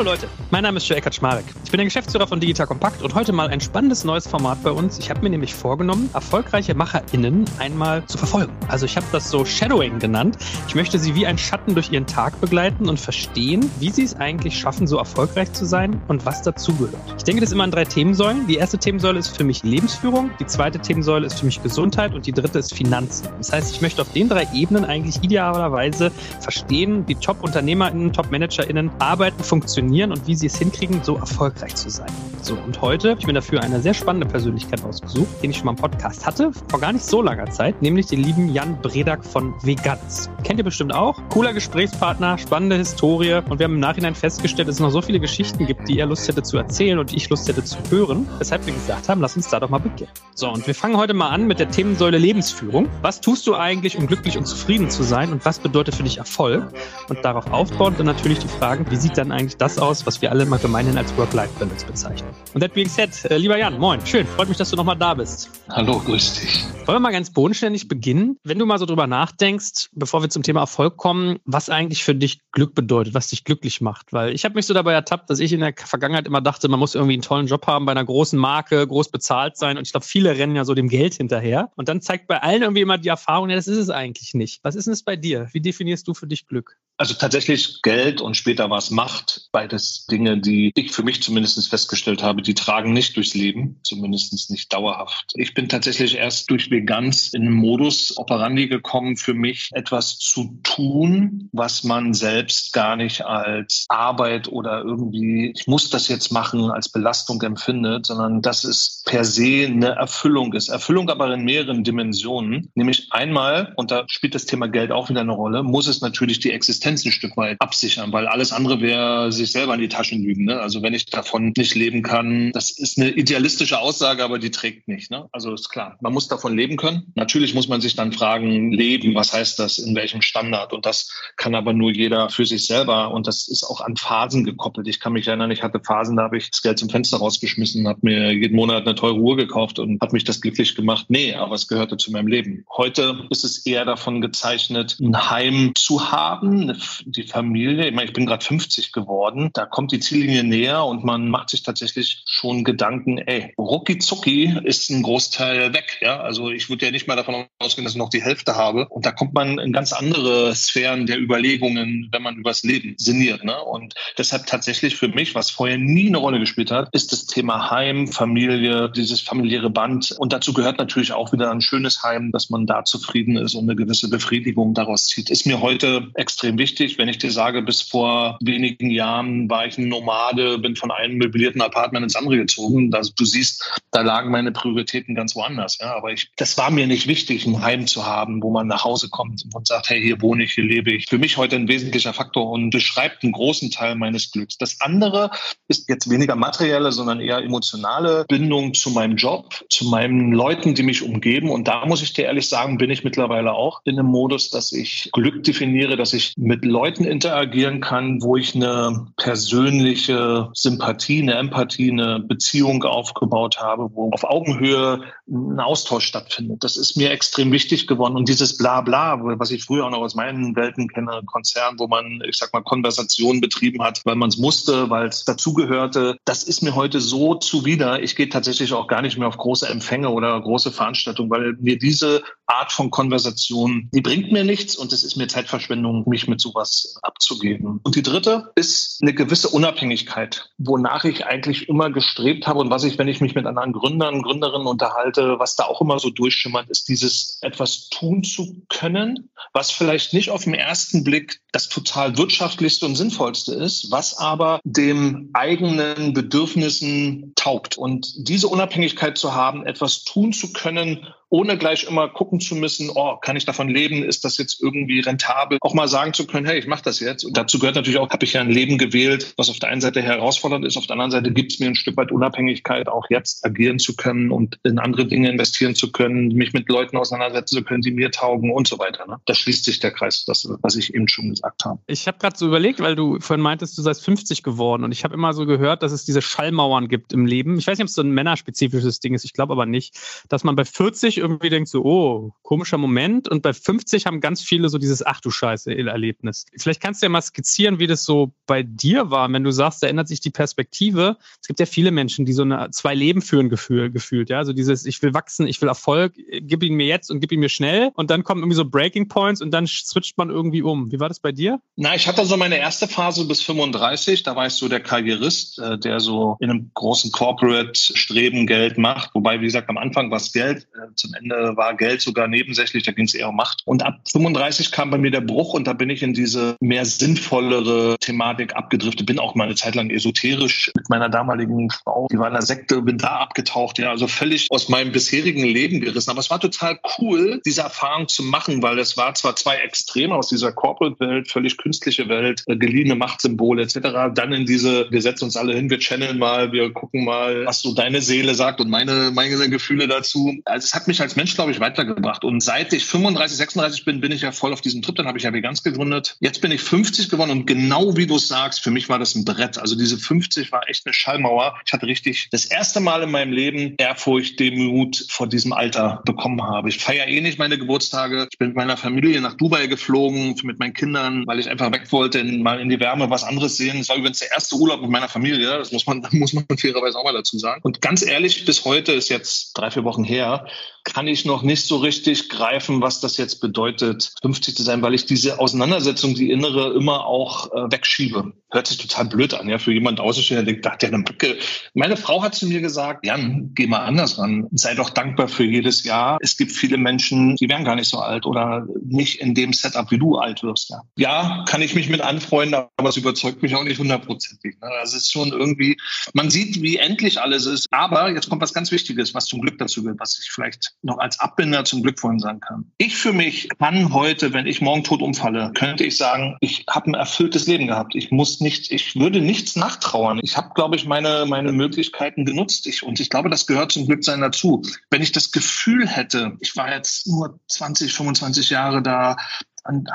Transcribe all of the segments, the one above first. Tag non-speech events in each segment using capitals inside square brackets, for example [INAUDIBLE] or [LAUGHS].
Hallo Leute, mein Name ist Joel Kaczmarek. Ich bin der Geschäftsführer von Digital Compact und heute mal ein spannendes neues Format bei uns. Ich habe mir nämlich vorgenommen, erfolgreiche MacherInnen einmal zu verfolgen. Also ich habe das so Shadowing genannt. Ich möchte sie wie ein Schatten durch ihren Tag begleiten und verstehen, wie sie es eigentlich schaffen, so erfolgreich zu sein und was dazugehört. Ich denke das immer an drei Themensäulen. Die erste Themensäule ist für mich Lebensführung, die zweite Themensäule ist für mich Gesundheit und die dritte ist Finanzen. Das heißt, ich möchte auf den drei Ebenen eigentlich idealerweise verstehen, wie Top-UnternehmerInnen, Top-ManagerInnen arbeiten, funktionieren funktionieren und wie sie es hinkriegen, so erfolgreich zu sein. So, und heute habe ich mir dafür eine sehr spannende Persönlichkeit ausgesucht, den ich schon mal im Podcast hatte, vor gar nicht so langer Zeit, nämlich den lieben Jan Bredak von Veganz. Kennt ihr bestimmt auch. Cooler Gesprächspartner, spannende Historie und wir haben im Nachhinein festgestellt, dass es noch so viele Geschichten gibt, die er Lust hätte zu erzählen und ich Lust hätte zu hören, weshalb wir gesagt haben, lass uns da doch mal beginnen. So, und wir fangen heute mal an mit der Themensäule Lebensführung. Was tust du eigentlich, um glücklich und zufrieden zu sein und was bedeutet für dich Erfolg? Und darauf aufbauend dann natürlich die Fragen, wie sieht dann eigentlich das das aus, was wir alle mal gemeinhin als Work-Life-Balance bezeichnen. Und that being said, äh, lieber Jan, moin, schön, freut mich, dass du nochmal da bist. Hallo, grüß dich. Wollen wir mal ganz bodenständig beginnen? Wenn du mal so drüber nachdenkst, bevor wir zum Thema Erfolg kommen, was eigentlich für dich Glück bedeutet, was dich glücklich macht. Weil ich habe mich so dabei ertappt, dass ich in der Vergangenheit immer dachte, man muss irgendwie einen tollen Job haben, bei einer großen Marke, groß bezahlt sein. Und ich glaube, viele rennen ja so dem Geld hinterher. Und dann zeigt bei allen irgendwie immer die Erfahrung, ja, das ist es eigentlich nicht. Was ist denn es bei dir? Wie definierst du für dich Glück? Also tatsächlich Geld und später was Macht, beides Dinge, die ich für mich zumindest festgestellt habe, die tragen nicht durchs Leben, zumindest nicht dauerhaft. Ich bin tatsächlich erst durch Veganz in einen Modus operandi gekommen, für mich etwas zu tun, was man selbst gar nicht als Arbeit oder irgendwie, ich muss das jetzt machen, als Belastung empfindet, sondern dass es per se eine Erfüllung ist. Erfüllung aber in mehreren Dimensionen. Nämlich einmal, und da spielt das Thema Geld auch wieder eine Rolle, muss es natürlich die Existenz Existenz ein Stück weit absichern, weil alles andere wäre sich selber in die Taschen lügen. Ne? Also wenn ich davon nicht leben kann, das ist eine idealistische Aussage, aber die trägt nicht. Ne? Also ist klar, man muss davon leben können. Natürlich muss man sich dann fragen, leben, was heißt das, in welchem Standard? Und das kann aber nur jeder für sich selber. Und das ist auch an Phasen gekoppelt. Ich kann mich erinnern, ich hatte Phasen, da habe ich das Geld zum Fenster rausgeschmissen, habe mir jeden Monat eine teure Uhr gekauft und hat mich das glücklich gemacht. Nee, aber es gehörte zu meinem Leben. Heute ist es eher davon gezeichnet, ein Heim zu haben, eine die Familie, ich meine, ich bin gerade 50 geworden, da kommt die Ziellinie näher und man macht sich tatsächlich schon Gedanken, ey, rucki zucki ist ein Großteil weg. Ja? Also ich würde ja nicht mal davon ausgehen, dass ich noch die Hälfte habe. Und da kommt man in ganz andere Sphären der Überlegungen, wenn man übers Leben sinniert. Ne? Und deshalb tatsächlich für mich, was vorher nie eine Rolle gespielt hat, ist das Thema Heim, Familie, dieses familiäre Band. Und dazu gehört natürlich auch wieder ein schönes Heim, dass man da zufrieden ist und eine gewisse Befriedigung daraus zieht. Ist mir heute extrem wichtig wenn ich dir sage, bis vor wenigen Jahren war ich ein Nomade, bin von einem möblierten Apartment ins andere gezogen. Das, du siehst, da lagen meine Prioritäten ganz woanders. Ja, aber ich, das war mir nicht wichtig, ein Heim zu haben, wo man nach Hause kommt und sagt, hey, hier wohne ich, hier lebe ich. Für mich heute ein wesentlicher Faktor und beschreibt einen großen Teil meines Glücks. Das andere ist jetzt weniger materielle, sondern eher emotionale Bindung zu meinem Job, zu meinen Leuten, die mich umgeben. Und da muss ich dir ehrlich sagen, bin ich mittlerweile auch in einem Modus, dass ich Glück definiere, dass ich mit Leuten interagieren kann, wo ich eine persönliche Sympathie, eine Empathie, eine Beziehung aufgebaut habe, wo auf Augenhöhe ein Austausch stattfindet. Das ist mir extrem wichtig geworden. Und dieses Blabla, was ich früher auch noch aus meinen Welten kenne, Konzern, wo man, ich sag mal, Konversationen betrieben hat, weil man es musste, weil es dazugehörte, das ist mir heute so zuwider. Ich gehe tatsächlich auch gar nicht mehr auf große Empfänge oder große Veranstaltungen, weil mir diese Art von Konversation, die bringt mir nichts und es ist mir Zeitverschwendung, mich mit sowas abzugeben. Und die dritte ist eine gewisse Unabhängigkeit, wonach ich eigentlich immer gestrebt habe und was ich, wenn ich mich mit anderen Gründern, Gründerinnen unterhalte, was da auch immer so durchschimmert, ist dieses etwas tun zu können, was vielleicht nicht auf den ersten Blick das total wirtschaftlichste und sinnvollste ist, was aber dem eigenen Bedürfnissen taugt. Und diese Unabhängigkeit zu haben, etwas tun zu können, ohne gleich immer gucken zu müssen, oh, kann ich davon leben? Ist das jetzt irgendwie rentabel? Auch mal sagen zu können, hey, ich mache das jetzt. Und dazu gehört natürlich auch, habe ich ja ein Leben gewählt, was auf der einen Seite herausfordernd ist, auf der anderen Seite gibt es mir ein Stück weit Unabhängigkeit, auch jetzt agieren zu können und in andere Dinge investieren zu können, mich mit Leuten auseinandersetzen zu können, die mir taugen und so weiter. Ne? Da schließt sich der Kreis, das, was ich eben schon gesagt habe. Ich habe gerade so überlegt, weil du vorhin meintest, du seist 50 geworden und ich habe immer so gehört, dass es diese Schallmauern gibt im Leben. Ich weiß nicht, ob es so ein männerspezifisches Ding ist, ich glaube aber nicht, dass man bei 40 irgendwie denkt so, oh, komischer Moment und bei 50 haben ganz viele so dieses Ach du Scheiße Erlebnis. Vielleicht kannst du ja mal skizzieren, wie das so bei dir war, wenn du sagst, da ändert sich die Perspektive. Es gibt ja viele Menschen, die so eine zwei Leben führen Gefühl, gefühlt, ja, also dieses ich will wachsen, ich will Erfolg, gib ihn mir jetzt und gib ihn mir schnell und dann kommen irgendwie so Breaking Points und dann switcht man irgendwie um. Wie war das bei dir? Na, ich hatte so meine erste Phase bis 35, da war ich so der Karrierist, äh, der so in einem großen Corporate Streben Geld macht, wobei, wie gesagt, am Anfang war es Geld, äh, zum Ende war Geld sogar nebensächlich, da ging es eher um Macht. Und ab 35 kam bei mir der Bruch und da bin ich in diese mehr sinnvollere Thematik abgedriftet, bin auch mal eine Zeit lang esoterisch mit meiner damaligen Frau, die war in der Sekte, bin da abgetaucht, ja, also völlig aus meinem bisherigen Leben gerissen. Aber es war total cool, diese Erfahrung zu machen, weil es war zwar zwei Extreme aus dieser Corporate-Welt, völlig künstliche Welt, äh, geliehene Machtsymbole etc., dann in diese, wir setzen uns alle hin, wir channeln mal, wir gucken mal, was so deine Seele sagt und meine, meine Gefühle dazu. Also es hat mich als Mensch, glaube ich, weitergebracht. Und seit ich 35, 36 bin, bin ich ja voll auf diesem Trip. Dann habe ich ja ganz gegründet. Jetzt bin ich 50 geworden und genau wie du es sagst, für mich war das ein Brett. Also diese 50 war echt eine Schallmauer. Ich hatte richtig das erste Mal in meinem Leben Ehrfurcht, Demut vor diesem Alter bekommen habe. Ich feiere eh nicht meine Geburtstage. Ich bin mit meiner Familie nach Dubai geflogen, mit meinen Kindern, weil ich einfach weg wollte, mal in die Wärme was anderes sehen. Es war übrigens der erste Urlaub mit meiner Familie. Das muss man, [LAUGHS] muss man fairerweise auch mal dazu sagen. Und ganz ehrlich, bis heute ist jetzt drei, vier Wochen her, kann ich noch nicht so richtig greifen, was das jetzt bedeutet, 50 zu sein, weil ich diese Auseinandersetzung, die innere, immer auch äh, wegschiebe. Hört sich total blöd an, ja, für jemand Außenstehender, der denkt, da hat eine Backe. Meine Frau hat zu mir gesagt, Jan, geh mal anders ran. Sei doch dankbar für jedes Jahr. Es gibt viele Menschen, die werden gar nicht so alt oder nicht in dem Setup, wie du alt wirst. Ja, ja kann ich mich mit anfreunden, aber es überzeugt mich auch nicht hundertprozentig. Ne? Das ist schon irgendwie, man sieht, wie endlich alles ist. Aber jetzt kommt was ganz Wichtiges, was zum Glück dazu gehört, was ich vielleicht noch als Abbinder zum Glück vorhin sagen kann. Ich für mich kann heute, wenn ich morgen tot umfalle, könnte ich sagen, ich habe ein erfülltes Leben gehabt. Ich muss nicht, ich würde nichts nachtrauern. Ich habe, glaube ich, meine, meine Möglichkeiten genutzt. Ich, und ich glaube, das gehört zum Glücksein dazu. Wenn ich das Gefühl hätte, ich war jetzt nur 20, 25 Jahre da,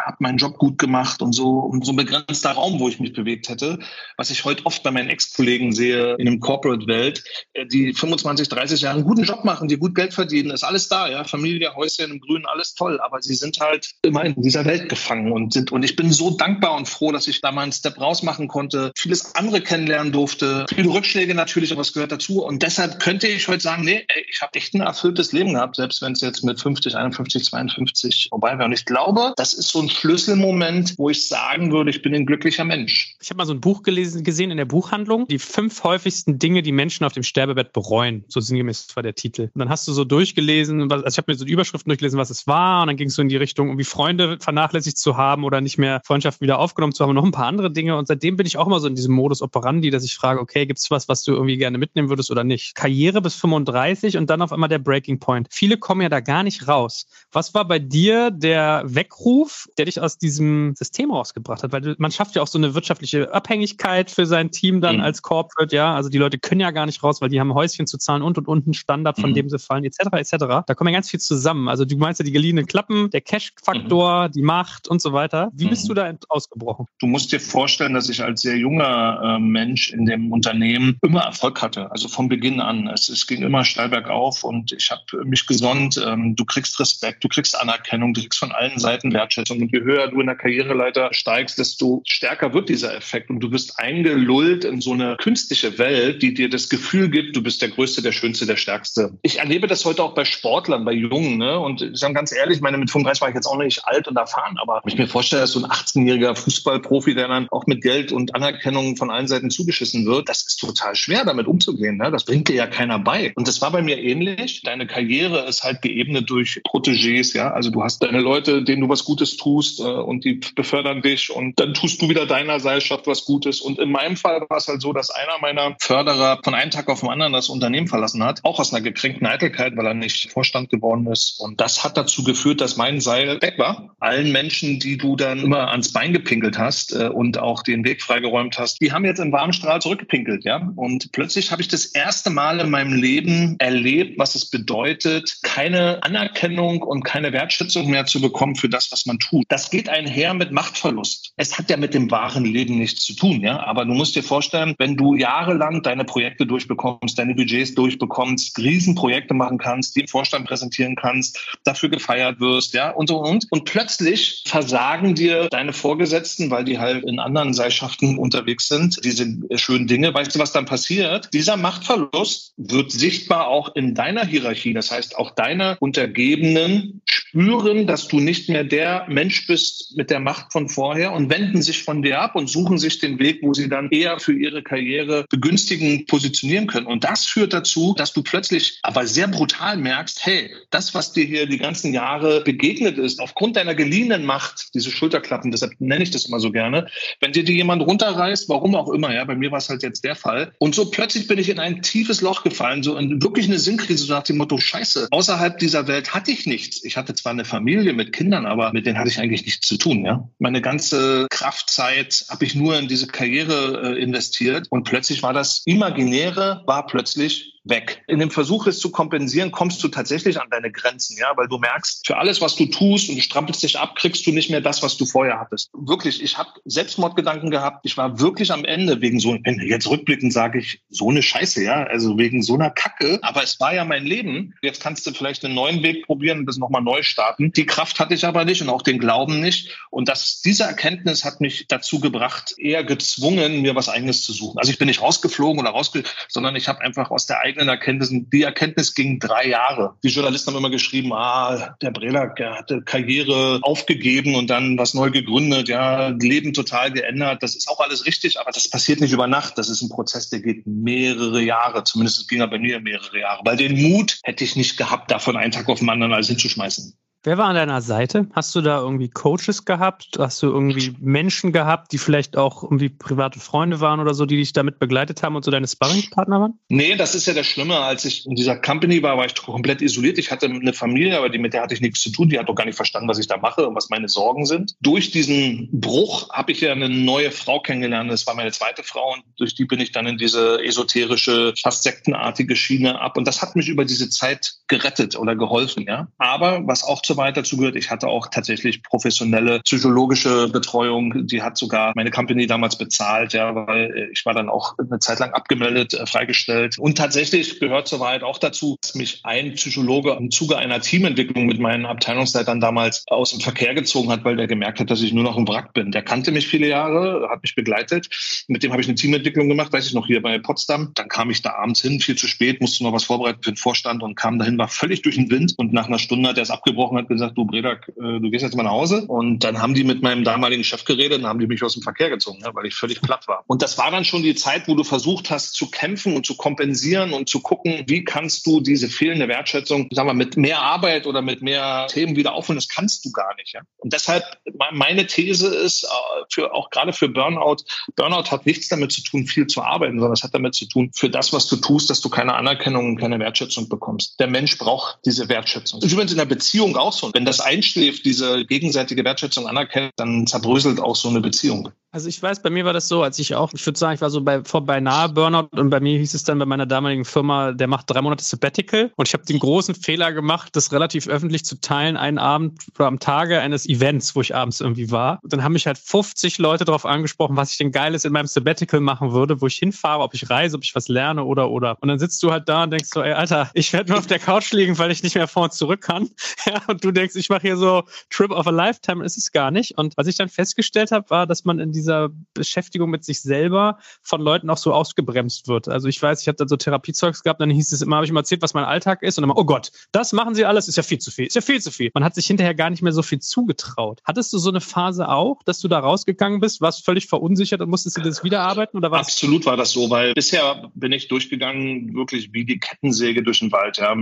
habe meinen Job gut gemacht und so und so ein begrenzter Raum, wo ich mich bewegt hätte, was ich heute oft bei meinen Ex-Kollegen sehe in dem Corporate-Welt, äh, die 25, 30 Jahre einen guten Job machen, die gut Geld verdienen, ist alles da, ja, Familie, Häuschen im Grünen, alles toll, aber sie sind halt immer in dieser Welt gefangen und sind und ich bin so dankbar und froh, dass ich da mal einen Step rausmachen konnte, vieles andere kennenlernen durfte, viele Rückschläge natürlich, aber es gehört dazu und deshalb könnte ich heute sagen, nee, ich habe echt ein erfülltes Leben gehabt, selbst wenn es jetzt mit 50, 51, 52 vorbei wäre. Und ich glaube, das ist so ein Schlüsselmoment, wo ich sagen würde, ich bin ein glücklicher Mensch. Ich habe mal so ein Buch gelesen, gesehen in der Buchhandlung, die fünf häufigsten Dinge, die Menschen auf dem Sterbebett bereuen. So sinngemäß war der Titel. Und dann hast du so durchgelesen, also ich habe mir so die Überschriften durchgelesen, was es war, und dann ging es so in die Richtung, irgendwie Freunde vernachlässigt zu haben oder nicht mehr Freundschaft wieder aufgenommen zu haben und noch ein paar andere Dinge. Und seitdem bin ich auch immer so in diesem Modus operandi, dass ich frage, okay, gibt es was, was du irgendwie gerne mitnehmen würdest oder nicht? Karriere bis 35 und dann auf einmal der Breaking Point. Viele kommen ja da gar nicht raus. Was war bei dir der Weckruf, der dich aus diesem System rausgebracht hat, weil man schafft ja auch so eine wirtschaftliche Abhängigkeit für sein Team dann mhm. als Corporate, ja, also die Leute können ja gar nicht raus, weil die haben Häuschen zu zahlen und und und einen Standard, von mhm. dem sie fallen, etc. etc. Da kommen ja ganz viel zusammen. Also du meinst ja die geliehenen Klappen, der Cash-Faktor, mhm. die Macht und so weiter. Wie bist mhm. du da ausgebrochen? Du musst dir vorstellen, dass ich als sehr junger äh, Mensch in dem Unternehmen immer Erfolg hatte, also von Beginn an. Es, es ging immer steil bergauf und ich habe mich gesonnt, ähm, du kriegst Respekt, du kriegst Anerkennung, du kriegst von allen Seiten Wertschätzung und je höher du in der Karriereleiter steigst, desto stärker wird dieser Effekt und du wirst eingelullt in so eine künstliche Welt, die dir das Gefühl gibt, du bist der Größte, der Schönste, der Stärkste. Ich erlebe das heute auch bei Sportlern, bei Jungen, ne? Und ich sage ganz ehrlich, ich meine, mit 35 war ich jetzt auch nicht alt und erfahren, aber wenn ich mir vorstelle, dass so ein 18-jähriger Fußballprofi, der dann auch mit Geld und Anerkennung von allen Seiten zugeschissen wird, das ist total schwer, damit umzugehen. Ne? Das bringt dir ja keiner bei. Und das war bei mir ähnlich. Deine Karriere ist halt geebnet durch Protégés, ja. Also du hast deine Leute, denen du was Gutes Gutes tust äh, und die befördern dich und dann tust du wieder deiner Seilschaft was Gutes. Und in meinem Fall war es halt so, dass einer meiner Förderer von einem Tag auf den anderen das Unternehmen verlassen hat, auch aus einer gekränkten Eitelkeit, weil er nicht Vorstand geworden ist. Und das hat dazu geführt, dass mein Seil weg war. Allen Menschen, die du dann immer ans Bein gepinkelt hast äh, und auch den Weg freigeräumt hast, die haben jetzt im warmen Strahl zurückgepinkelt, ja. Und plötzlich habe ich das erste Mal in meinem Leben erlebt, was es bedeutet, keine Anerkennung und keine Wertschätzung mehr zu bekommen für das, was man tut. Das geht einher mit Machtverlust. Es hat ja mit dem wahren Leben nichts zu tun, ja. Aber du musst dir vorstellen, wenn du jahrelang deine Projekte durchbekommst, deine Budgets durchbekommst, Riesenprojekte machen kannst, die im Vorstand präsentieren kannst, dafür gefeiert wirst, ja, und so und. Und plötzlich versagen dir deine Vorgesetzten, weil die halt in anderen Seilschaften unterwegs sind, diese schönen Dinge. Weißt du, was dann passiert? Dieser Machtverlust wird sichtbar auch in deiner Hierarchie. Das heißt, auch deine Untergebenen spüren, dass du nicht mehr der Mensch bist mit der Macht von vorher und wenden sich von dir ab und suchen sich den Weg, wo sie dann eher für ihre Karriere begünstigen positionieren können. Und das führt dazu, dass du plötzlich aber sehr brutal merkst, hey, das, was dir hier die ganzen Jahre begegnet ist, aufgrund deiner geliehenen Macht, diese Schulterklappen, deshalb nenne ich das immer so gerne, wenn dir die jemand runterreißt, warum auch immer, ja, bei mir war es halt jetzt der Fall. Und so plötzlich bin ich in ein tiefes Loch gefallen, so in wirklich eine Sinnkrise, so nach dem Motto, scheiße, außerhalb dieser Welt hatte ich nichts. Ich hatte zwar eine Familie mit Kindern, aber mit denen hatte ich eigentlich nichts zu tun, ja. Meine ganze Kraftzeit habe ich nur in diese Karriere äh, investiert und plötzlich war das Imaginäre, war plötzlich weg. In dem Versuch, es zu kompensieren, kommst du tatsächlich an deine Grenzen, ja, weil du merkst, für alles, was du tust und du strampelst dich ab, kriegst du nicht mehr das, was du vorher hattest. Wirklich, ich habe Selbstmordgedanken gehabt. Ich war wirklich am Ende wegen so, jetzt rückblickend sage ich, so eine Scheiße, ja, also wegen so einer Kacke. Aber es war ja mein Leben. Jetzt kannst du vielleicht einen neuen Weg probieren und das nochmal neu starten. Die Kraft hatte ich aber nicht und auch den Glauben nicht. Und das, diese Erkenntnis hat mich dazu gebracht, eher gezwungen, mir was eigenes zu suchen. Also ich bin nicht rausgeflogen oder rausge, sondern ich habe einfach aus der eigenen Erkenntnis, die Erkenntnis ging drei Jahre. Die Journalisten haben immer geschrieben, ah, der Brelak, der hatte Karriere aufgegeben und dann was neu gegründet, ja, Leben total geändert. Das ist auch alles richtig, aber das passiert nicht über Nacht. Das ist ein Prozess, der geht mehrere Jahre. Zumindest ging er bei mir mehrere Jahre. Weil den Mut hätte ich nicht gehabt, davon einen Tag auf den anderen alles hinzuschmeißen. Wer war an deiner Seite? Hast du da irgendwie Coaches gehabt? Hast du irgendwie Menschen gehabt, die vielleicht auch irgendwie private Freunde waren oder so, die dich damit begleitet haben und so deine Sparringspartner waren? Nee, das ist ja das Schlimme. Als ich in dieser Company war, war ich komplett isoliert. Ich hatte eine Familie, aber die, mit der hatte ich nichts zu tun. Die hat doch gar nicht verstanden, was ich da mache und was meine Sorgen sind. Durch diesen Bruch habe ich ja eine neue Frau kennengelernt. Das war meine zweite Frau und durch die bin ich dann in diese esoterische, fast sektenartige Schiene ab. Und das hat mich über diese Zeit gerettet oder geholfen, ja. Aber was auch zu weiter zugehört. Ich hatte auch tatsächlich professionelle psychologische Betreuung. Die hat sogar meine Company damals bezahlt, ja, weil äh, ich war dann auch eine Zeit lang abgemeldet, äh, freigestellt. Und tatsächlich gehört soweit auch dazu, dass mich ein Psychologe im Zuge einer Teamentwicklung mit meinen Abteilungsleitern damals aus dem Verkehr gezogen hat, weil der gemerkt hat, dass ich nur noch ein Wrack bin. Der kannte mich viele Jahre, hat mich begleitet. Mit dem habe ich eine Teamentwicklung gemacht, weiß ich noch, hier bei Potsdam. Dann kam ich da abends hin, viel zu spät, musste noch was vorbereiten für den Vorstand und kam dahin, war völlig durch den Wind. Und nach einer Stunde hat er es abgebrochen, hat gesagt, du Bredak, äh, du gehst jetzt mal nach Hause. Und dann haben die mit meinem damaligen Chef geredet und haben die mich aus dem Verkehr gezogen, ja, weil ich völlig platt war. Und das war dann schon die Zeit, wo du versucht hast zu kämpfen und zu kompensieren und zu gucken, wie kannst du diese fehlende Wertschätzung, sagen wir, mit mehr Arbeit oder mit mehr Themen wieder aufholen. Das kannst du gar nicht. Ja? Und deshalb, meine These ist, äh, für, auch gerade für Burnout, Burnout hat nichts damit zu tun, viel zu arbeiten, sondern es hat damit zu tun, für das, was du tust, dass du keine Anerkennung und keine Wertschätzung bekommst. Der Mensch braucht diese Wertschätzung. Übrigens in der Beziehung auch so. Wenn das einschläft, diese gegenseitige Wertschätzung anerkennt, dann zerbröselt auch so eine Beziehung. Also ich weiß, bei mir war das so, als ich auch, ich würde sagen, ich war so bei vor beinahe Burnout und bei mir hieß es dann bei meiner damaligen Firma, der macht drei Monate Sabbatical und ich habe den großen Fehler gemacht, das relativ öffentlich zu teilen, einen Abend oder am Tage eines Events, wo ich abends irgendwie war. Und dann haben mich halt 50 Leute darauf angesprochen, was ich denn Geiles in meinem Sabbatical machen würde, wo ich hinfahre, ob ich reise, ob ich was lerne oder oder. Und dann sitzt du halt da und denkst so, ey Alter, ich werde nur auf der Couch liegen, weil ich nicht mehr vor und zurück kann. [LAUGHS] Ja, und du denkst, ich mache hier so Trip of a Lifetime, ist es gar nicht. Und was ich dann festgestellt habe, war, dass man in dieser Beschäftigung mit sich selber von Leuten auch so ausgebremst wird. Also ich weiß, ich habe da so Therapiezeugs gehabt, dann hieß es immer, habe ich immer erzählt, was mein Alltag ist und dann immer, oh Gott, das machen sie alles, ist ja viel zu viel, ist ja viel zu viel. Man hat sich hinterher gar nicht mehr so viel zugetraut. Hattest du so eine Phase auch, dass du da rausgegangen bist, warst völlig verunsichert und musstest du das wieder arbeiten oder was? Absolut war das so, weil bisher bin ich durchgegangen, wirklich wie die Kettensäge durch den Wald. Ja.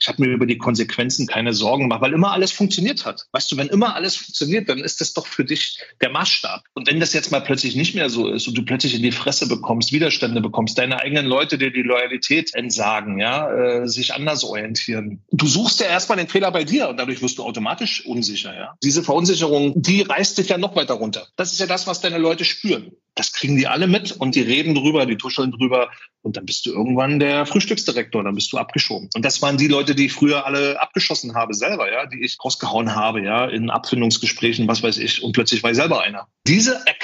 Ich habe mir über die Konsequenzen keine Sorgen gemacht, weil immer alles funktioniert hat. Weißt du, wenn immer alles funktioniert, dann ist das doch für dich der Maßstab. Und wenn das jetzt mal plötzlich nicht mehr so ist und du plötzlich in die Fresse bekommst, Widerstände bekommst, deine eigenen Leute dir die Loyalität entsagen, ja, äh, sich anders orientieren. Du suchst ja erstmal den Fehler bei dir und dadurch wirst du automatisch unsicher, ja. Diese Verunsicherung, die reißt dich ja noch weiter runter. Das ist ja das, was deine Leute spüren. Das kriegen die alle mit und die reden drüber, die tuscheln drüber und dann bist du irgendwann der Frühstücksdirektor, dann bist du abgeschoben. Und das waren die Leute, die ich früher alle abgeschossen habe selber, ja, die ich rausgehauen habe, ja, in Abfindungsgesprächen, was weiß ich. Und plötzlich war ich selber einer. Diese Erkenntnis,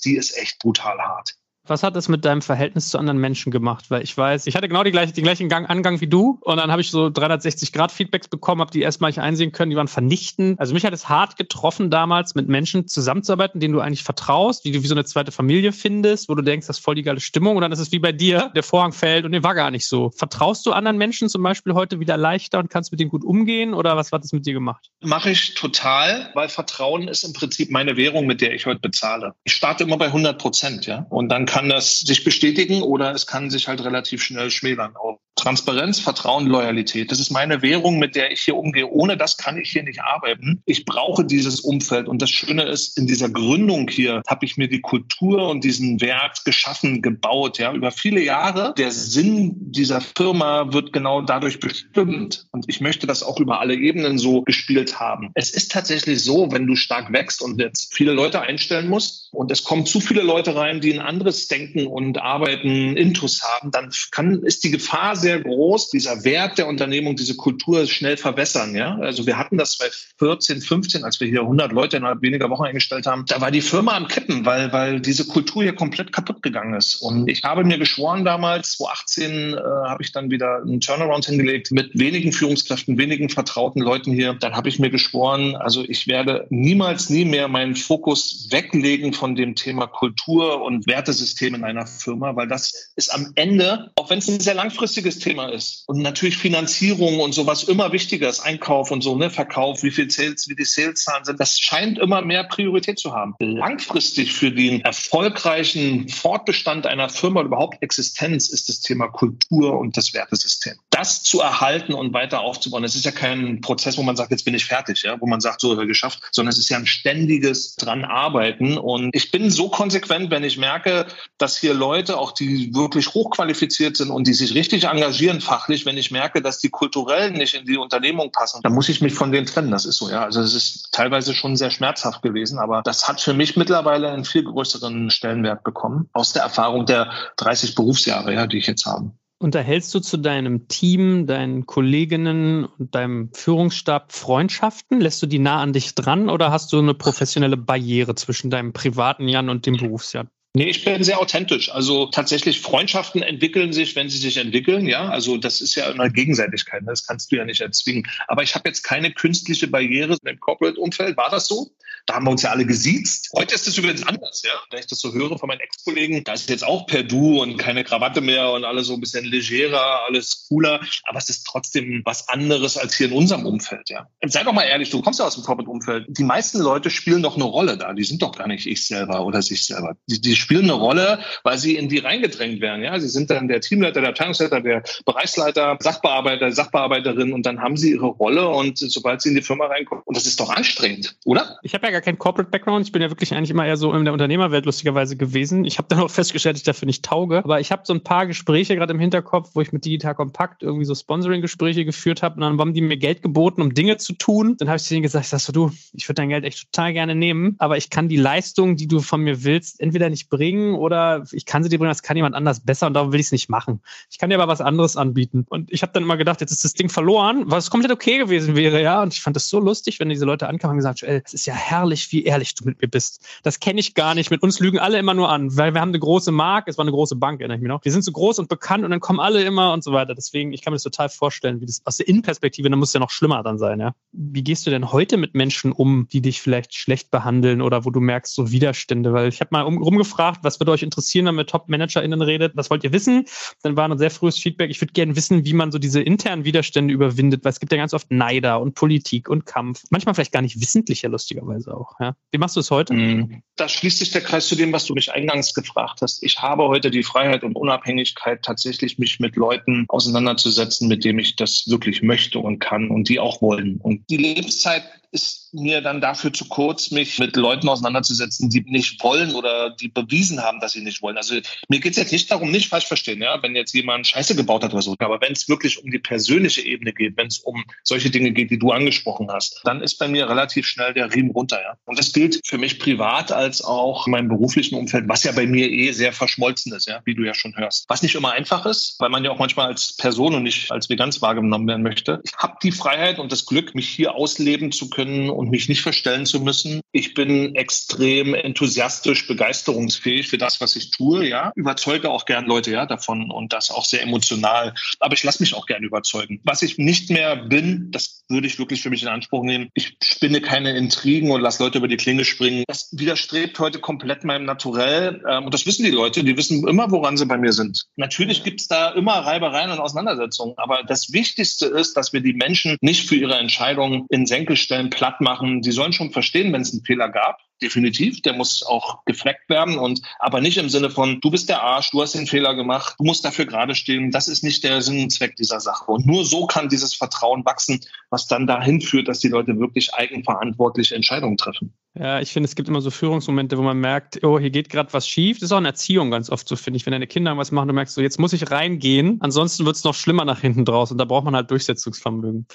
die ist echt brutal hart. Was hat es mit deinem Verhältnis zu anderen Menschen gemacht? Weil ich weiß, ich hatte genau die gleiche, den gleichen Gang, Angang wie du und dann habe ich so 360-Grad-Feedbacks bekommen, habe die erstmalig einsehen können, die waren vernichtend. Also mich hat es hart getroffen, damals mit Menschen zusammenzuarbeiten, denen du eigentlich vertraust, die du wie so eine zweite Familie findest, wo du denkst, das ist voll die geile Stimmung und dann ist es wie bei dir, der Vorhang fällt und der war gar nicht so. Vertraust du anderen Menschen zum Beispiel heute wieder leichter und kannst mit denen gut umgehen oder was hat das mit dir gemacht? Mache ich total, weil Vertrauen ist im Prinzip meine Währung, mit der ich heute bezahle. Ich starte immer bei 100 Prozent, ja, und dann kann das sich bestätigen oder es kann sich halt relativ schnell schmälern. Auch Transparenz, Vertrauen, Loyalität. Das ist meine Währung, mit der ich hier umgehe. Ohne das kann ich hier nicht arbeiten. Ich brauche dieses Umfeld. Und das Schöne ist, in dieser Gründung hier habe ich mir die Kultur und diesen Wert geschaffen, gebaut, ja, über viele Jahre. Der Sinn dieser Firma wird genau dadurch bestimmt. Und ich möchte das auch über alle Ebenen so gespielt haben. Es ist tatsächlich so, wenn du stark wächst und jetzt viele Leute einstellen musst und es kommen zu viele Leute rein, die ein anderes Denken und Arbeiten Intus haben, dann kann, ist die Gefahr sehr groß, dieser Wert der Unternehmung, diese Kultur schnell verwässern. Ja? Also wir hatten das bei 14, 15, als wir hier 100 Leute innerhalb weniger Wochen eingestellt haben, da war die Firma am Kippen, weil, weil diese Kultur hier komplett kaputt gegangen ist. Und ich habe mir geschworen damals, 2018 äh, habe ich dann wieder einen Turnaround hingelegt mit wenigen Führungskräften, wenigen vertrauten Leuten hier. Dann habe ich mir geschworen, also ich werde niemals, nie mehr meinen Fokus weglegen von dem Thema Kultur und Wertesystem in einer Firma, weil das ist am Ende, auch wenn es ein sehr langfristiges Thema ist und natürlich Finanzierung und sowas immer wichtiger ist, Einkauf und so, ne, Verkauf, wie viel Sales, wie die Saleszahlen sind, das scheint immer mehr Priorität zu haben. Langfristig für den erfolgreichen Fortbestand einer Firma oder überhaupt Existenz ist das Thema Kultur und das Wertesystem. Das zu erhalten und weiter aufzubauen, das ist ja kein Prozess, wo man sagt, jetzt bin ich fertig, ja, wo man sagt, so geschafft, sondern es ist ja ein ständiges dran arbeiten und ich bin so konsequent, wenn ich merke, dass hier Leute, auch die wirklich hochqualifiziert sind und die sich richtig engagieren fachlich, wenn ich merke, dass die kulturell nicht in die Unternehmung passen, dann muss ich mich von denen trennen. Das ist so, ja. Also es ist teilweise schon sehr schmerzhaft gewesen, aber das hat für mich mittlerweile einen viel größeren Stellenwert bekommen aus der Erfahrung der 30 Berufsjahre, ja, die ich jetzt habe. Unterhältst du zu deinem Team, deinen Kolleginnen und deinem Führungsstab Freundschaften? Lässt du die nah an dich dran oder hast du eine professionelle Barriere zwischen deinem privaten Jan und dem Berufsjan? Nee, ich bin sehr authentisch. Also tatsächlich Freundschaften entwickeln sich, wenn sie sich entwickeln. Ja, also das ist ja eine Gegenseitigkeit. Ne? Das kannst du ja nicht erzwingen. Aber ich habe jetzt keine künstliche Barriere im Corporate-Umfeld. War das so? Da haben wir uns ja alle gesiezt. Heute ist es übrigens anders, ja. Wenn ich das so höre von meinen Ex-Kollegen, da ist jetzt auch per Du und keine Krawatte mehr und alles so ein bisschen legerer, alles cooler. Aber es ist trotzdem was anderes als hier in unserem Umfeld, ja. Sei doch mal ehrlich, du kommst ja aus dem Corporate-Umfeld. Die meisten Leute spielen doch eine Rolle da. Die sind doch gar nicht ich selber oder sich selber. Die, die spielen eine Rolle, weil sie in die reingedrängt werden, ja. Sie sind dann der Teamleiter, der Abteilungsleiter, der Bereichsleiter, Sachbearbeiter, Sachbearbeiterin und dann haben sie ihre Rolle und sobald sie in die Firma reinkommen, und das ist doch anstrengend, oder? Ich habe ja gar keinen Corporate Background. Ich bin ja wirklich eigentlich immer eher so in der Unternehmerwelt lustigerweise gewesen. Ich habe dann auch [LAUGHS] festgestellt, dass ich dafür nicht tauge. Aber ich habe so ein paar Gespräche gerade im Hinterkopf, wo ich mit Digital Compact irgendwie so Sponsoring-Gespräche geführt habe. Und dann haben die mir Geld geboten, um Dinge zu tun. Dann habe ich denen gesagt, sagst du, ich würde dein Geld echt total gerne nehmen, aber ich kann die Leistung, die du von mir willst, entweder nicht bringen oder ich kann sie dir bringen, das kann jemand anders besser und darum will ich es nicht machen. Ich kann dir aber was anderes anbieten. Und ich habe dann immer gedacht, jetzt ist das Ding verloren, was komplett okay gewesen wäre, ja. Und ich fand das so lustig, wenn diese Leute ankamen und gesagt, Joel, es ist ja herrlich, wie ehrlich du mit mir bist. Das kenne ich gar nicht. Mit uns lügen alle immer nur an, weil wir haben eine große Marke, es war eine große Bank, erinnere ich mich noch. Wir sind so groß und bekannt und dann kommen alle immer und so weiter. Deswegen, ich kann mir das total vorstellen, wie das aus der Innenperspektive, dann muss es ja noch schlimmer dann sein, ja. Wie gehst du denn heute mit Menschen um, die dich vielleicht schlecht behandeln oder wo du merkst, so Widerstände? Weil ich habe mal um, rumgefragt, gefragt, was würde euch interessieren, wenn man mit Top-ManagerInnen redet? Was wollt ihr wissen? Dann war ein sehr frühes Feedback. Ich würde gerne wissen, wie man so diese internen Widerstände überwindet, weil es gibt ja ganz oft Neider und Politik und Kampf. Manchmal vielleicht gar nicht wissentlich, ja, lustigerweise auch. Ja. Wie machst du es heute? Mhm. Da schließt sich der Kreis zu dem, was du mich eingangs gefragt hast. Ich habe heute die Freiheit und Unabhängigkeit, tatsächlich mich mit Leuten auseinanderzusetzen, mit denen ich das wirklich möchte und kann und die auch wollen. Und die Lebenszeit ist mir dann dafür zu kurz, mich mit Leuten auseinanderzusetzen, die nicht wollen oder die bewiesen haben, dass sie nicht wollen. Also mir geht es jetzt nicht darum, nicht falsch verstehen, ja, wenn jetzt jemand Scheiße gebaut hat oder so. Aber wenn es wirklich um die persönliche Ebene geht, wenn es um solche Dinge geht, die du angesprochen hast, dann ist bei mir relativ schnell der Riemen runter, ja. Und das gilt für mich privat als auch in meinem beruflichen Umfeld, was ja bei mir eh sehr verschmolzen ist, ja, wie du ja schon hörst. Was nicht immer einfach ist, weil man ja auch manchmal als Person und nicht als Veganz wahrgenommen werden möchte. Ich habe die Freiheit und das Glück, mich hier ausleben zu können können und mich nicht verstellen zu müssen. Ich bin extrem enthusiastisch, begeisterungsfähig für das, was ich tue, ja. Überzeuge auch gern Leute, ja, davon und das auch sehr emotional. Aber ich lasse mich auch gern überzeugen. Was ich nicht mehr bin, das würde ich wirklich für mich in Anspruch nehmen. Ich spinne keine Intrigen und lasse Leute über die Klinge springen. Das widerstrebt heute komplett meinem Naturell. Ähm, und das wissen die Leute. Die wissen immer, woran sie bei mir sind. Natürlich gibt es da immer Reibereien und Auseinandersetzungen. Aber das Wichtigste ist, dass wir die Menschen nicht für ihre Entscheidungen in Senkel stellen, platt machen. Die sollen schon verstehen, wenn es einen Fehler gab definitiv. Der muss auch gefleckt werden und aber nicht im Sinne von, du bist der Arsch, du hast den Fehler gemacht, du musst dafür gerade stehen. Das ist nicht der Sinn und Zweck dieser Sache. Und nur so kann dieses Vertrauen wachsen, was dann dahin führt, dass die Leute wirklich eigenverantwortliche Entscheidungen treffen. Ja, ich finde, es gibt immer so Führungsmomente, wo man merkt, oh, hier geht gerade was schief. Das ist auch in Erziehung ganz oft so, finde ich. Wenn deine Kinder was machen, du merkst so, jetzt muss ich reingehen, ansonsten wird es noch schlimmer nach hinten draus und da braucht man halt Durchsetzungsvermögen.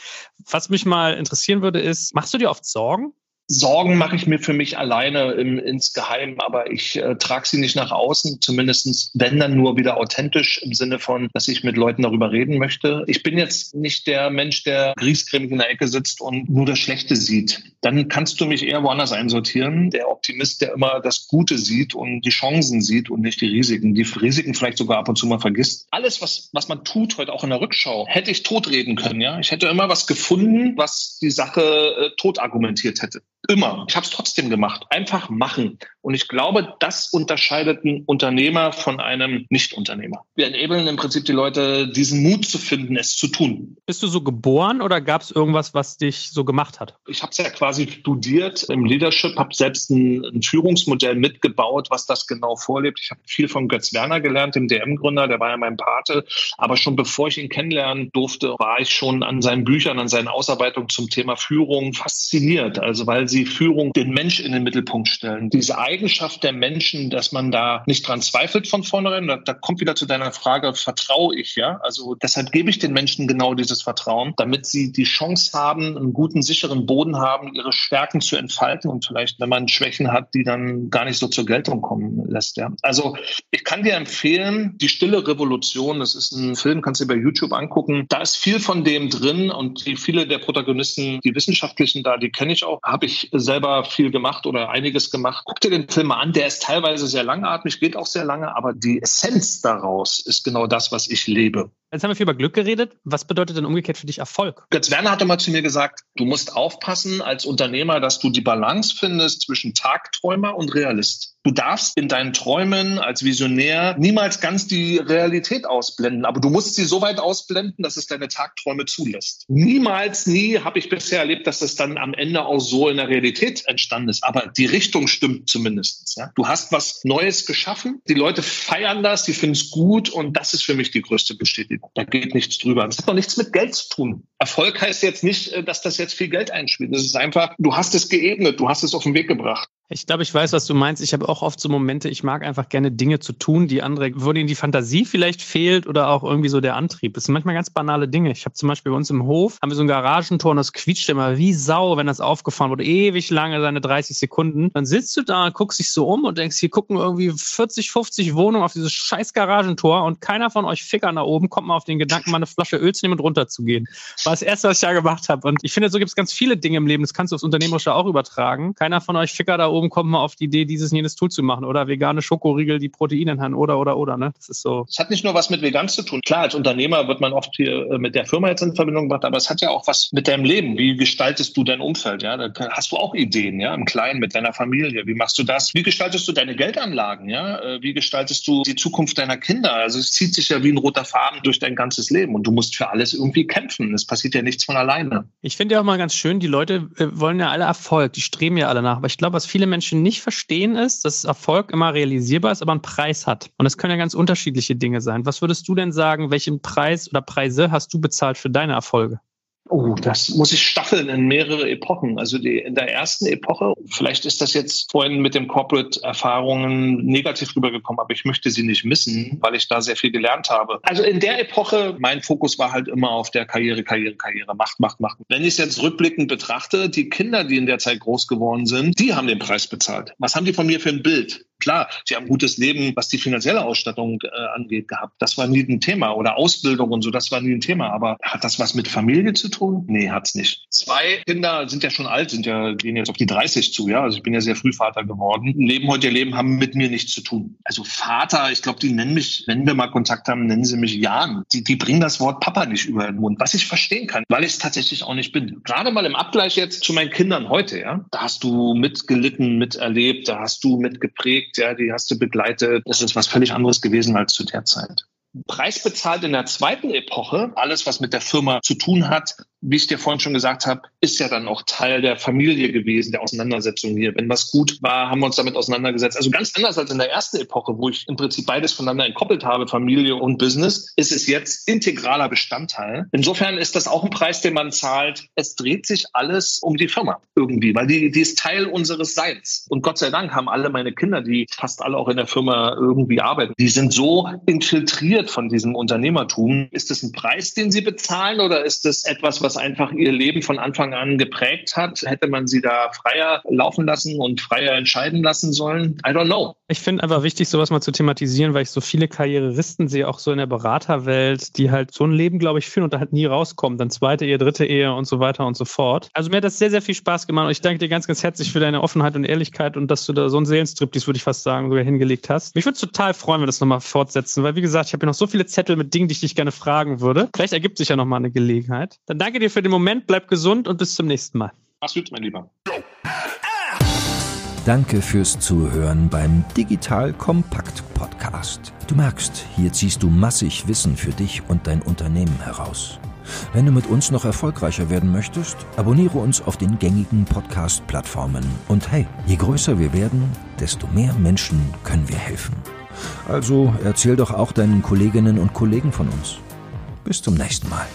Was mich mal interessieren würde, ist, machst du dir oft Sorgen? Sorgen mache ich mir für mich alleine im, insgeheim, aber ich äh, trage sie nicht nach außen, zumindestens wenn dann nur wieder authentisch im Sinne von, dass ich mit Leuten darüber reden möchte. Ich bin jetzt nicht der Mensch, der griesgrämig in der Ecke sitzt und nur das Schlechte sieht. Dann kannst du mich eher woanders einsortieren. Der Optimist, der immer das Gute sieht und die Chancen sieht und nicht die Risiken, die Risiken vielleicht sogar ab und zu mal vergisst. Alles, was, was man tut, heute auch in der Rückschau, hätte ich totreden können, ja. Ich hätte immer was gefunden, was die Sache äh, tot argumentiert hätte. Immer. Ich habe es trotzdem gemacht. Einfach machen. Und ich glaube, das unterscheidet einen Unternehmer von einem Nicht-Unternehmer. Wir enablen im Prinzip die Leute, diesen Mut zu finden, es zu tun. Bist du so geboren oder gab es irgendwas, was dich so gemacht hat? Ich habe es ja quasi studiert im Leadership, habe selbst ein, ein, Führungsmodell mitgebaut, was das genau vorlebt. Ich habe viel von Götz Werner gelernt, dem DM-Gründer, der war ja mein Pate. Aber schon bevor ich ihn kennenlernen durfte, war ich schon an seinen Büchern, an seinen Ausarbeitungen zum Thema Führung fasziniert. Also weil sie sie Führung den Mensch in den Mittelpunkt stellen. Diese Eigenschaft der Menschen, dass man da nicht dran zweifelt von vornherein, da, da kommt wieder zu deiner Frage, vertraue ich, ja? Also deshalb gebe ich den Menschen genau dieses Vertrauen, damit sie die Chance haben, einen guten, sicheren Boden haben, ihre Stärken zu entfalten und vielleicht, wenn man Schwächen hat, die dann gar nicht so zur Geltung kommen lässt, ja? Also ich kann dir empfehlen, die Stille Revolution, das ist ein Film, kannst du dir bei YouTube angucken, da ist viel von dem drin und die, viele der Protagonisten, die Wissenschaftlichen da, die kenne ich auch, habe ich selber viel gemacht oder einiges gemacht. Guck dir den Film mal an, der ist teilweise sehr langatmig, geht auch sehr lange, aber die Essenz daraus ist genau das, was ich lebe. Jetzt haben wir viel über Glück geredet. Was bedeutet denn umgekehrt für dich Erfolg? Götz Werner hatte mal zu mir gesagt, du musst aufpassen als Unternehmer, dass du die Balance findest zwischen Tagträumer und Realist. Du darfst in deinen Träumen als Visionär niemals ganz die Realität ausblenden, aber du musst sie so weit ausblenden, dass es deine Tagträume zulässt. Niemals, nie habe ich bisher erlebt, dass es dann am Ende auch so in der Realität entstanden ist. Aber die Richtung stimmt zumindest. Ja? Du hast was Neues geschaffen, die Leute feiern das, die finden es gut und das ist für mich die größte Bestätigung. Da geht nichts drüber. Das hat doch nichts mit Geld zu tun. Erfolg heißt jetzt nicht, äh, dass das jetzt viel Geld einspielt. Das ist einfach, du hast es geebnet, du hast es auf den Weg gebracht. Ich glaube, ich weiß, was du meinst. Ich habe auch oft so Momente, ich mag einfach gerne Dinge zu tun, die andere, wo denen die Fantasie vielleicht fehlt oder auch irgendwie so der Antrieb. Das sind manchmal ganz banale Dinge. Ich habe zum Beispiel bei uns im Hof, haben wir so ein Garagentor und das quietscht immer wie Sau, wenn das aufgefahren wurde, ewig lange, seine 30 Sekunden. Dann sitzt du da, guckst dich so um und denkst, hier gucken irgendwie 40, 50 Wohnungen auf dieses scheiß Garagentor und keiner von euch Fickern da oben kommt mal auf den Gedanken, mal eine Flasche Öl zu nehmen und runterzugehen. War das erste, was ich da gemacht habe. Und ich finde, so gibt es ganz viele Dinge im Leben, das kannst du aufs Unternehmerische auch übertragen. Keiner von euch Ficker da oben oben kommt mal auf die Idee, dieses und jenes Tool zu machen oder vegane Schokoriegel, die Proteine enthalten oder, oder, oder. Ne? Das ist so. Es hat nicht nur was mit vegan zu tun. Klar, als Unternehmer wird man oft hier äh, mit der Firma jetzt in Verbindung gebracht, aber es hat ja auch was mit deinem Leben. Wie gestaltest du dein Umfeld? Ja, da hast du auch Ideen, ja, im Kleinen mit deiner Familie. Wie machst du das? Wie gestaltest du deine Geldanlagen? Ja, äh, wie gestaltest du die Zukunft deiner Kinder? Also es zieht sich ja wie ein roter Faden durch dein ganzes Leben und du musst für alles irgendwie kämpfen. Es passiert ja nichts von alleine. Ich finde ja auch mal ganz schön, die Leute äh, wollen ja alle Erfolg, die streben ja alle nach. Aber ich glaube, was viele Menschen nicht verstehen ist, dass Erfolg immer realisierbar ist, aber einen Preis hat. Und es können ja ganz unterschiedliche Dinge sein. Was würdest du denn sagen, welchen Preis oder Preise hast du bezahlt für deine Erfolge? Oh, das muss ich staffeln in mehrere Epochen. Also die, in der ersten Epoche, vielleicht ist das jetzt vorhin mit den Corporate-Erfahrungen negativ rübergekommen, aber ich möchte sie nicht missen, weil ich da sehr viel gelernt habe. Also in der Epoche, mein Fokus war halt immer auf der Karriere, Karriere, Karriere, Macht, Macht, Macht. Wenn ich es jetzt rückblickend betrachte, die Kinder, die in der Zeit groß geworden sind, die haben den Preis bezahlt. Was haben die von mir für ein Bild? Klar, sie haben ein gutes Leben, was die finanzielle Ausstattung äh, angeht, gehabt. Das war nie ein Thema. Oder Ausbildung und so, das war nie ein Thema. Aber hat das was mit Familie zu tun? Nee, hat's nicht. Zwei Kinder sind ja schon alt, sind ja, gehen jetzt auf die 30 zu, ja. Also ich bin ja sehr früh Vater geworden. Leben heute ihr Leben haben mit mir nichts zu tun. Also Vater, ich glaube, die nennen mich, wenn wir mal Kontakt haben, nennen sie mich Jan. Die, die bringen das Wort Papa nicht über den Mund, was ich verstehen kann, weil ich es tatsächlich auch nicht bin. Gerade mal im Abgleich jetzt zu meinen Kindern heute, ja. Da hast du mitgelitten, miterlebt, da hast du mitgeprägt gepflegt, ja, die hast du begleitet. Das ist was völlig anderes gewesen als zu der Zeit. Preis bezahlt in der zweiten Epoche. Alles, was mit der Firma zu tun hat, wie ich dir vorhin schon gesagt habe, ist ja dann auch Teil der Familie gewesen, der Auseinandersetzung hier. Wenn was gut war, haben wir uns damit auseinandergesetzt. Also ganz anders als in der ersten Epoche, wo ich im Prinzip beides voneinander entkoppelt habe, Familie und Business, ist es jetzt integraler Bestandteil. Insofern ist das auch ein Preis, den man zahlt. Es dreht sich alles um die Firma irgendwie, weil die, die ist Teil unseres Seins. Und Gott sei Dank haben alle meine Kinder, die fast alle auch in der Firma irgendwie arbeiten, die sind so infiltriert von diesem Unternehmertum. Ist das ein Preis, den sie bezahlen oder ist das etwas, was einfach ihr Leben von Anfang an geprägt hat. Hätte man sie da freier laufen lassen und freier entscheiden lassen sollen? I don't know. Ich finde einfach wichtig, sowas mal zu thematisieren, weil ich so viele Karrieristen sehe, auch so in der Beraterwelt, die halt so ein Leben, glaube ich, führen und da halt nie rauskommen. Dann zweite Ehe, dritte Ehe und so weiter und so fort. Also mir hat das sehr, sehr viel Spaß gemacht und ich danke dir ganz, ganz herzlich für deine Offenheit und Ehrlichkeit und dass du da so einen Seelenstrip, dies würde ich fast sagen, sogar hingelegt hast. Mich würde total freuen, wenn wir das nochmal fortsetzen, weil wie gesagt, ich habe hier noch so viele Zettel mit Dingen, die ich dich gerne fragen würde. Vielleicht ergibt sich ja nochmal eine Gelegenheit. Dann danke dir für den Moment, bleib gesund und bis zum nächsten Mal. Mach's gut, mein Lieber. Danke fürs Zuhören beim Digital Kompakt Podcast. Du merkst, hier ziehst du massig Wissen für dich und dein Unternehmen heraus. Wenn du mit uns noch erfolgreicher werden möchtest, abonniere uns auf den gängigen Podcast-Plattformen. Und hey, je größer wir werden, desto mehr Menschen können wir helfen. Also erzähl doch auch deinen Kolleginnen und Kollegen von uns. Bis zum nächsten Mal.